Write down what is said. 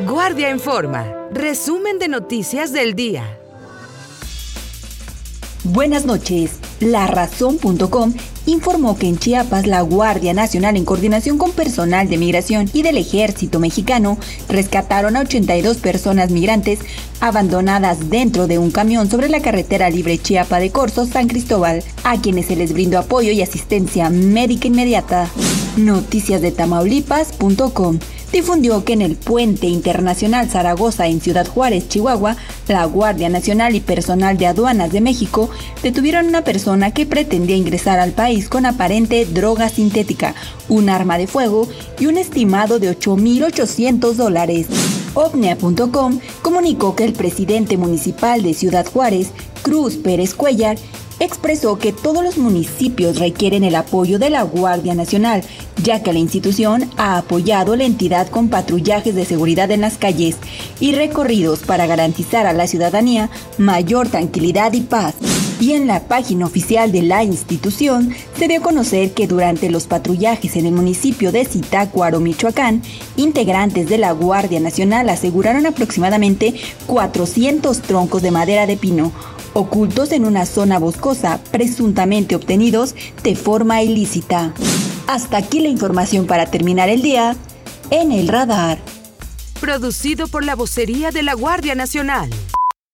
Guardia en Forma. Resumen de noticias del día. Buenas noches. La Razón.com informó que en Chiapas la Guardia Nacional en coordinación con personal de migración y del ejército mexicano rescataron a 82 personas migrantes abandonadas dentro de un camión sobre la carretera libre Chiapa de Corzo San Cristóbal, a quienes se les brindó apoyo y asistencia médica inmediata. Noticias de Tamaulipas.com difundió que en el puente internacional Zaragoza en Ciudad Juárez, Chihuahua, la Guardia Nacional y personal de aduanas de México detuvieron a una persona que pretendía ingresar al país con aparente droga sintética, un arma de fuego y un estimado de 8.800 dólares. OVNIA.com comunicó que el presidente municipal de Ciudad Juárez, Cruz Pérez Cuellar, expresó que todos los municipios requieren el apoyo de la Guardia Nacional, ya que la institución ha apoyado la entidad con patrullajes de seguridad en las calles y recorridos para garantizar a la ciudadanía mayor tranquilidad y paz. Y en la página oficial de la institución se dio a conocer que durante los patrullajes en el municipio de Zitácuaro, Michoacán, integrantes de la Guardia Nacional aseguraron aproximadamente 400 troncos de madera de pino, ocultos en una zona boscosa, presuntamente obtenidos de forma ilícita. Hasta aquí la información para terminar el día en el radar. Producido por la vocería de la Guardia Nacional.